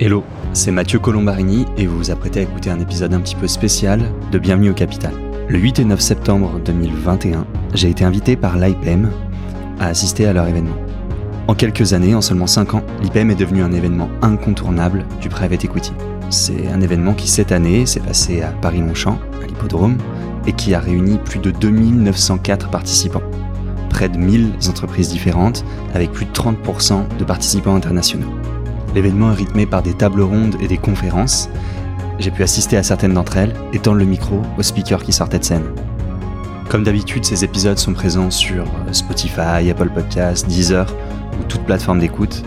Hello, c'est Mathieu Colombarini et vous vous apprêtez à écouter un épisode un petit peu spécial de Bienvenue au Capital. Le 8 et 9 septembre 2021, j'ai été invité par l'IPM à assister à leur événement. En quelques années, en seulement 5 ans, l'IPM est devenu un événement incontournable du private equity. C'est un événement qui cette année s'est passé à Paris-Longchamp, à l'hippodrome, et qui a réuni plus de 2904 participants. Près de 1000 entreprises différentes, avec plus de 30% de participants internationaux. L'événement est rythmé par des tables rondes et des conférences. J'ai pu assister à certaines d'entre elles et tendre le micro aux speakers qui sortaient de scène. Comme d'habitude, ces épisodes sont présents sur Spotify, Apple Podcasts, Deezer ou toute plateforme d'écoute.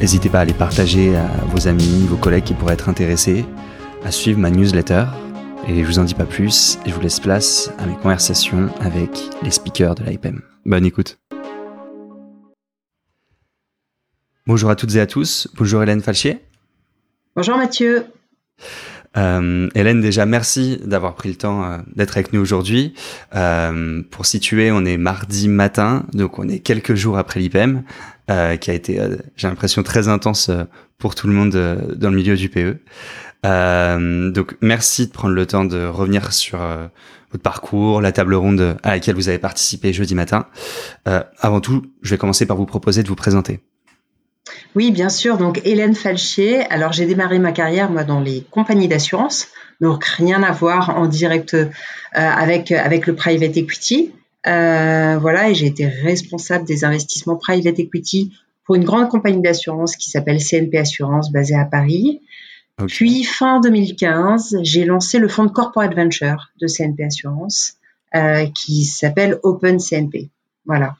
N'hésitez pas à les partager à vos amis, vos collègues qui pourraient être intéressés, à suivre ma newsletter. Et je vous en dis pas plus et je vous laisse place à mes conversations avec les speakers de l'IPM. Bonne écoute. Bonjour à toutes et à tous. Bonjour Hélène Falchier. Bonjour Mathieu. Euh, Hélène, déjà merci d'avoir pris le temps euh, d'être avec nous aujourd'hui. Euh, pour situer, on est mardi matin, donc on est quelques jours après l'IPM, euh, qui a été, j'ai l'impression, très intense pour tout le monde dans le milieu du PE. donc merci de prendre le temps de revenir sur votre parcours, la table ronde à laquelle vous avez participé jeudi matin. avant tout, je vais commencer par vous proposer de vous présenter. Oui, bien sûr. Donc, Hélène Falchier. Alors, j'ai démarré ma carrière, moi, dans les compagnies d'assurance. Donc, rien à voir en direct euh, avec, avec le private equity. Euh, voilà, et j'ai été responsable des investissements private equity pour une grande compagnie d'assurance qui s'appelle CNP Assurance, basée à Paris. Puis, fin 2015, j'ai lancé le fonds de corporate venture de CNP Assurance, euh, qui s'appelle Open CNP. Voilà.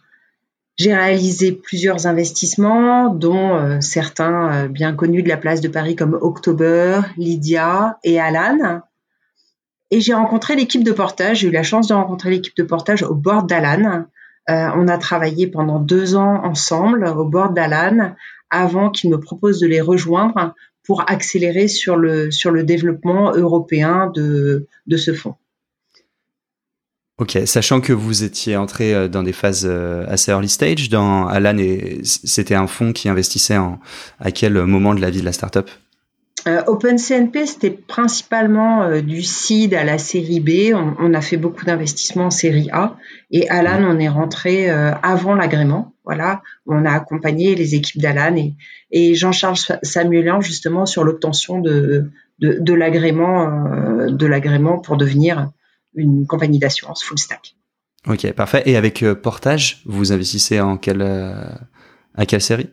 J'ai réalisé plusieurs investissements, dont euh, certains euh, bien connus de la place de Paris comme October, Lydia et Alan. Et j'ai rencontré l'équipe de portage. J'ai eu la chance de rencontrer l'équipe de portage au bord d'Alan. Euh, on a travaillé pendant deux ans ensemble au bord d'Alan avant qu'ils me proposent de les rejoindre pour accélérer sur le, sur le développement européen de, de ce fonds. Ok, sachant que vous étiez entré euh, dans des phases euh, assez early stage, dans Alan, c'était un fonds qui investissait en à quel moment de la vie de la startup? Euh, OpenCNP, c'était principalement euh, du seed à la série B. On, a fait beaucoup d'investissements en série A. Et Alan, on est rentré avant l'agrément. Voilà, on a accompagné les équipes d'Alan et, et Jean-Charles Samuelin justement sur l'obtention de, de, de l'agrément, de l'agrément pour devenir une compagnie d'assurance full stack. Ok, parfait. Et avec euh, Portage, vous investissez en quelle, euh, à quelle série?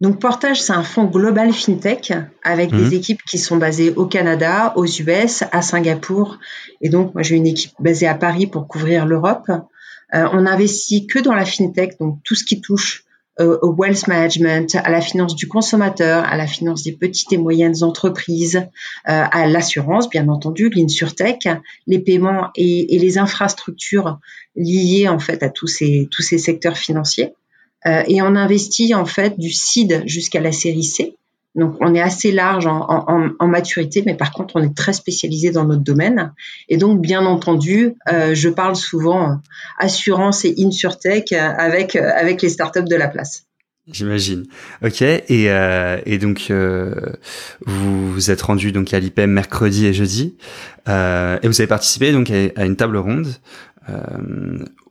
Donc Portage, c'est un fonds global fintech avec des mhm. équipes qui sont basées au Canada, aux US, à Singapour. Et donc moi j'ai une équipe basée à Paris pour couvrir l'Europe. Euh, on investit que dans la fintech, donc tout ce qui touche au wealth management, à la finance du consommateur, à la finance des petites et moyennes entreprises, euh, à l'assurance, bien entendu, l'insurtech, les paiements et, et, les infrastructures liées en fait à tous ces tous ces secteurs financiers. Euh, et on investit en fait du seed jusqu'à la série C. Donc, on est assez large en, maturité, mais par contre, on est très spécialisé dans notre domaine. Et donc, bien entendu, euh, je parle souvent assurance et insurtech avec avec les startups de la place. J'imagine. Ok. Et, euh, donc, euh, vous vous êtes rendu donc à l'IPM mercredi et jeudi, et vous avez participé donc à, une table ronde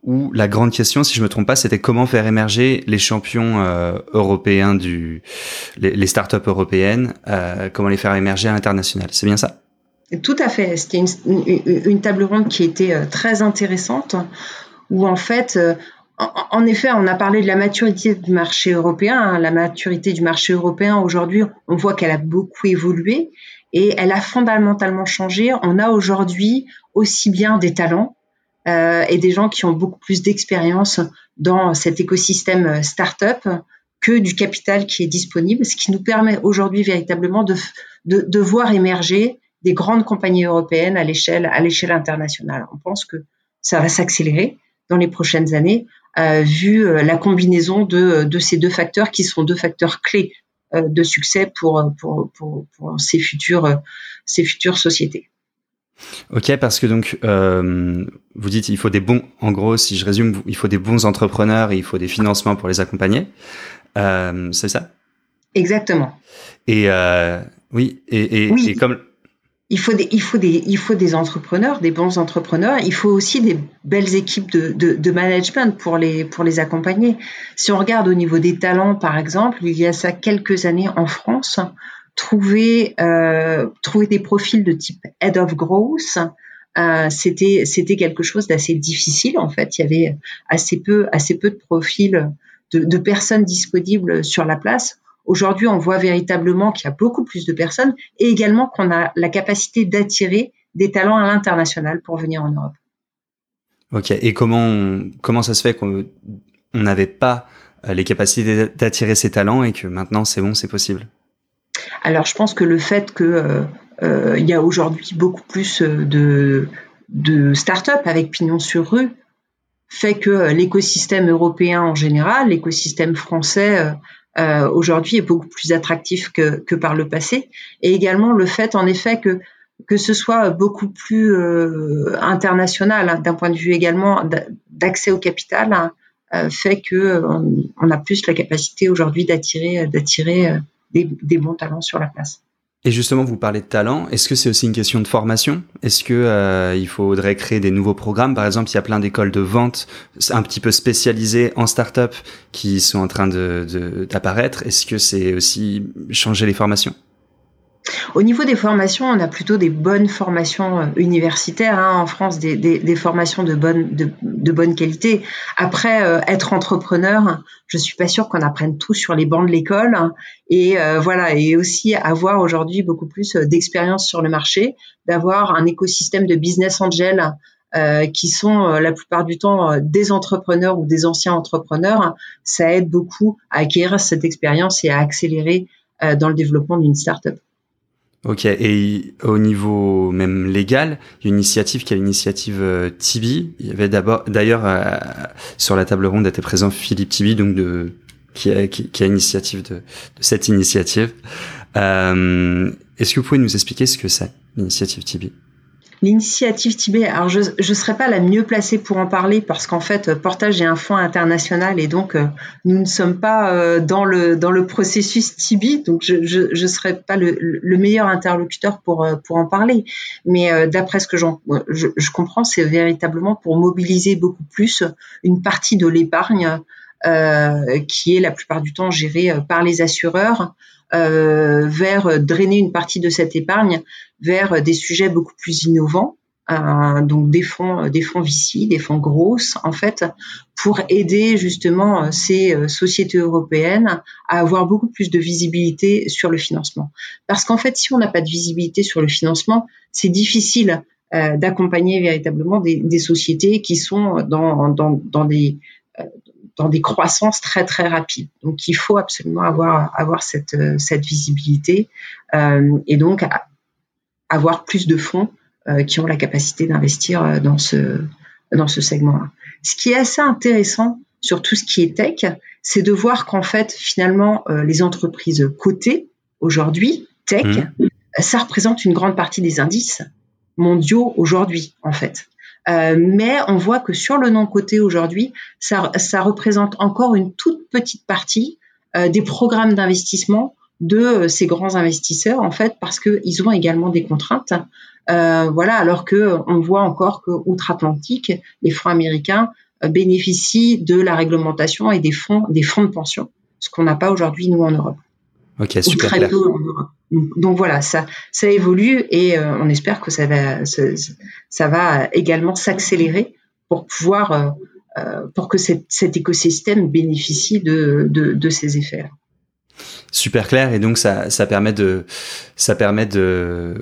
où la grande question, si je me trompe pas, c'était comment faire émerger les champions euh, européens les, startups européennes, euh, comment les faire émerger à l'international. C'est bien ça? Tout à fait. C'était une, une, table ronde qui était euh, très intéressante, où en fait, euh, en, en, effet, on a parlé de la maturité du marché européen. Hein. La maturité du marché européen aujourd'hui, on voit qu'elle a beaucoup évolué et elle a fondamentalement changé. On a aujourd'hui aussi bien des talents euh, et des gens qui ont beaucoup plus d'expérience dans cet écosystème euh, startup que du capital qui est disponible, ce qui nous permet aujourd'hui véritablement de, voir émerger des grandes compagnies européennes à l'échelle internationale. On pense que ça va s'accélérer dans les prochaines années, euh, vu euh, la combinaison de, ces deux facteurs qui sont deux facteurs clés de succès pour, ces futures sociétés. Ok, parce que donc euh, vous dites il faut des bons, en gros, si je résume, il faut des bons entrepreneurs et il faut des financements pour les accompagner. Euh, c'est ça? Exactement. Et oui, et, comme il faut des, il faut des, il faut des entrepreneurs, des bons entrepreneurs. Il faut aussi des belles équipes de, de, management pour les, pour les accompagner. Si on regarde au niveau des talents, par exemple, il y a ça quelques années en France, trouver, euh, trouver des profils de type head of growth, euh, c'était, quelque chose d'assez difficile en fait. Il y avait assez peu, de profils de, personnes disponibles sur la place. Aujourd'hui, on voit véritablement qu'il y a beaucoup plus de personnes et également qu'on a la capacité d'attirer des talents à l'international pour venir en Europe. Ok. Et comment comment ça se fait qu'on n'avait pas les capacités d'attirer ces talents et que maintenant c'est bon, c'est possible? Alors, je pense que le fait que euh, euh, il y a aujourd'hui beaucoup plus de de start-up avec pignon sur rue fait que l'écosystème européen en général, l'écosystème français euh, aujourd'hui est beaucoup plus attractif que, par le passé. Et également le fait, en effet, que que ce soit beaucoup plus euh, international hein, d'un point de vue également d'accès au capital hein, euh, fait que on, a plus la capacité aujourd'hui d'attirer des, des bons talents sur la place. Et justement, vous parlez de talent. Est-ce que c'est aussi une question de formation? Est-ce que euh, il faudrait créer des nouveaux programmes? Par exemple, il y a plein d'écoles de vente un petit peu spécialisées en start-up qui sont en train de d'apparaître. Est-ce que c'est aussi changer les formations? Au niveau des formations, on a plutôt des bonnes formations euh, universitaires hein, en France, des, formations de bonne, qualité. Après, euh, être entrepreneur, je suis pas sûre qu'on apprenne tout sur les bancs de l'école. Et euh, voilà, et aussi avoir aujourd'hui beaucoup plus d'expérience sur le marché, d'avoir un écosystème de business angel qui sont la plupart du temps des entrepreneurs ou des anciens entrepreneurs, ça aide beaucoup à acquérir cette expérience et à accélérer dans le développement d'une startup. Ok, et au niveau même légal, il y a initiative qui est l'initiative euh, Tibi. Il y avait d'abord, d'ailleurs, euh, sur la table ronde était présent Philippe Tibi, donc de qui a, qui, qui a l'initiative de, de, cette initiative. Euh, Est-ce que vous pouvez nous expliquer ce que c'est l'initiative Tibi? L'initiative Tibet, alors je ne serais pas la mieux placée pour en parler parce qu'en fait, Portage est un fonds international et donc euh, nous ne sommes pas euh, dans, le, dans le processus Tibi, donc je ne serais pas le, le, meilleur interlocuteur pour, euh, pour en parler. Mais d'après ce que je, je comprends, c'est véritablement pour mobiliser beaucoup plus une partie de l'épargne qui est la plupart du temps gérée par les assureurs euh, vers drainer une partie de cette épargne vers des sujets beaucoup plus innovants, euh, donc des fonds, des fonds VC, des fonds grosses en fait, pour aider justement ces sociétés européennes à avoir beaucoup plus de visibilité sur le financement. Parce qu'en fait, si on n'a pas de visibilité sur le financement, c'est difficile euh, d'accompagner véritablement des, des, sociétés qui sont dans, dans, dans des dans des croissances très très rapides. Donc il faut absolument avoir avoir cette euh, cette visibilité euh, et donc avoir plus de fonds euh, qui ont la capacité d'investir dans ce dans ce segment-là. Ce qui est assez intéressant sur tout ce qui est tech, c'est de voir qu'en fait finalement les entreprises cotées aujourd'hui tech, mmh. ça représente une grande partie des indices mondiaux aujourd'hui en fait. Euh, mais on voit que sur le non-coté aujourd'hui, ça, ça, représente encore une toute petite partie euh, des programmes d'investissement de euh, ces grands investisseurs, en fait, parce qu'ils ont également des contraintes. Euh, voilà, alors que on voit encore que outre-Atlantique, les fonds américains bénéficient de la réglementation et des fonds, des fonds de pension, ce qu'on n'a pas aujourd'hui nous en Europe. Ok, super très Peu en Europe. Donc voilà, ça, ça évolue et euh, on espère que ça va, ça, va également s'accélérer pour pouvoir, euh, euh, pour que cet écosystème bénéficie de, de, de ces effets. -là. Super clair et donc ça, ça permet de, ça permet de,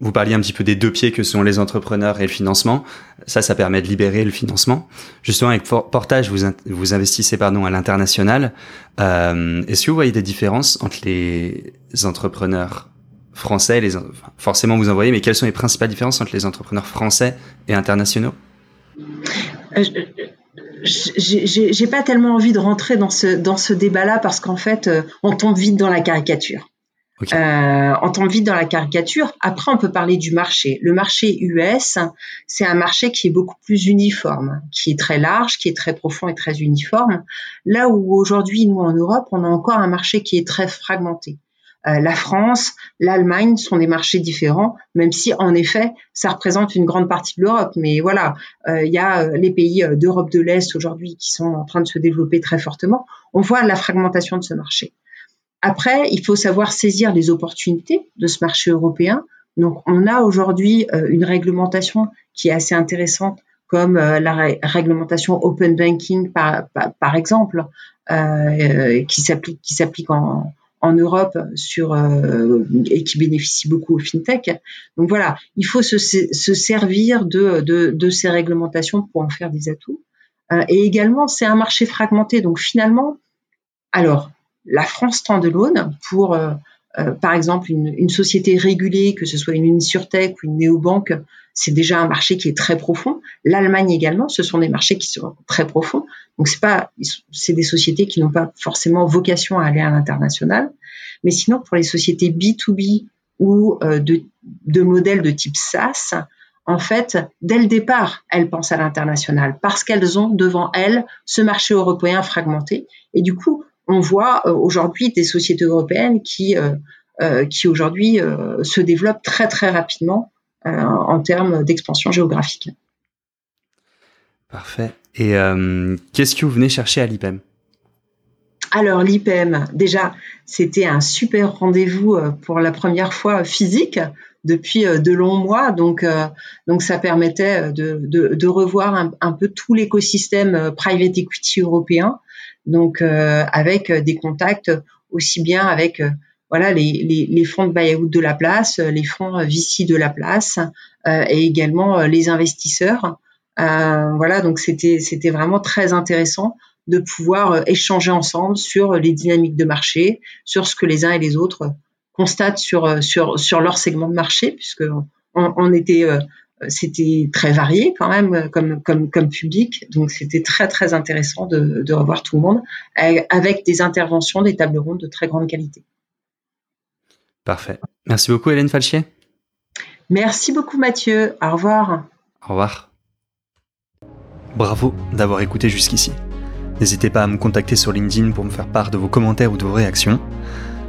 vous parliez un petit peu des deux pieds que sont les entrepreneurs et le financement. Ça, ça permet de libérer le financement. Justement, avec Portage, vous, vous investissez pardon à l'international. Euh, Est-ce que vous voyez des différences entre les entrepreneurs français, les forcément vous en voyez, mais quelles sont les principales différences entre les entrepreneurs français et internationaux? Euh, J'ai pas tellement envie de rentrer dans ce dans ce débat-là parce qu'en fait, euh, on tombe vite dans la caricature. Euh, on tombe vite dans la caricature. Après, on peut parler du marché. Le marché US, c'est un marché qui est beaucoup plus uniforme, qui est très large, qui est très profond et très uniforme. Là où aujourd'hui, nous en Europe, on a encore un marché qui est très fragmenté. Euh, la France, l'Allemagne sont des marchés différents, même si en effet, ça représente une grande partie de l'Europe. Mais voilà, euh, il y a les pays d'Europe de l'Est aujourd'hui qui sont en train de se développer très fortement. On voit la fragmentation de ce marché. Après, il faut savoir saisir les opportunités de ce marché européen. Donc, on a aujourd'hui euh, une réglementation qui est assez intéressante, comme euh, la réglementation Open Banking, par, exemple, euh, qui s'applique qui s'applique en, en Europe sur et qui bénéficie beaucoup aux fintech. Donc voilà, il faut se, se servir de, de, de, ces réglementations pour en faire des atouts. et également, c'est un marché fragmenté. Donc finalement, alors la France standalone pour, euh, par exemple, une, société régulée, que ce soit une Unisurtech ou une néobanque, c'est déjà un marché qui est très profond. L'Allemagne également, ce sont des marchés qui sont très profonds. Donc c'est pas, c'est des sociétés qui n'ont pas forcément vocation à aller à l'international. Mais sinon, pour les sociétés B2B ou euh, de, de modèles de type SaaS, en fait, dès le départ, elles pensent à l'international parce qu'elles ont devant elles ce marché européen fragmenté. Et du coup, on voit euh, aujourd'hui des sociétés européennes qui, euh, euh, qui aujourd'hui se développent très très rapidement en termes d'expansion géographique. Parfait. Et qu'est-ce que vous venez chercher à l'IPEM? Alors l'IPM, déjà, c'était un super rendez-vous pour la première fois physique depuis de longs mois, donc donc ça permettait de, de, revoir un, un, peu tout l'écosystème private equity européen, donc euh, avec euh, des contacts aussi bien avec euh, voilà les, les, les, fonds de buyout de la place, les fonds VC de la place et également les investisseurs. voilà, donc c'était c'était vraiment très intéressant de pouvoir échanger ensemble sur les dynamiques de marché, sur ce que les uns et les autres constatent sur sur sur leur segment de marché, puisque on, on était c'était très varié quand même comme, comme, comme public, donc c'était très très intéressant de, de, revoir tout le monde avec des interventions, des tables rondes de très grande qualité. Parfait. Merci beaucoup Hélène Falchier. Merci beaucoup Mathieu. Au revoir. Au revoir. Bravo d'avoir écouté jusqu'ici. N'hésitez pas à me contacter sur LinkedIn pour me faire part de vos commentaires ou de vos réactions.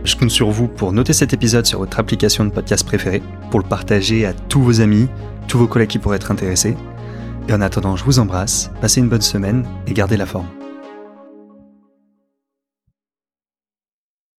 Je compte sur vous pour noter cet épisode sur votre application de podcast préférée, pour le partager à tous vos amis, tous vos collègues qui pourraient être intéressés. Et en attendant, je vous embrasse, passez une bonne semaine et gardez la forme.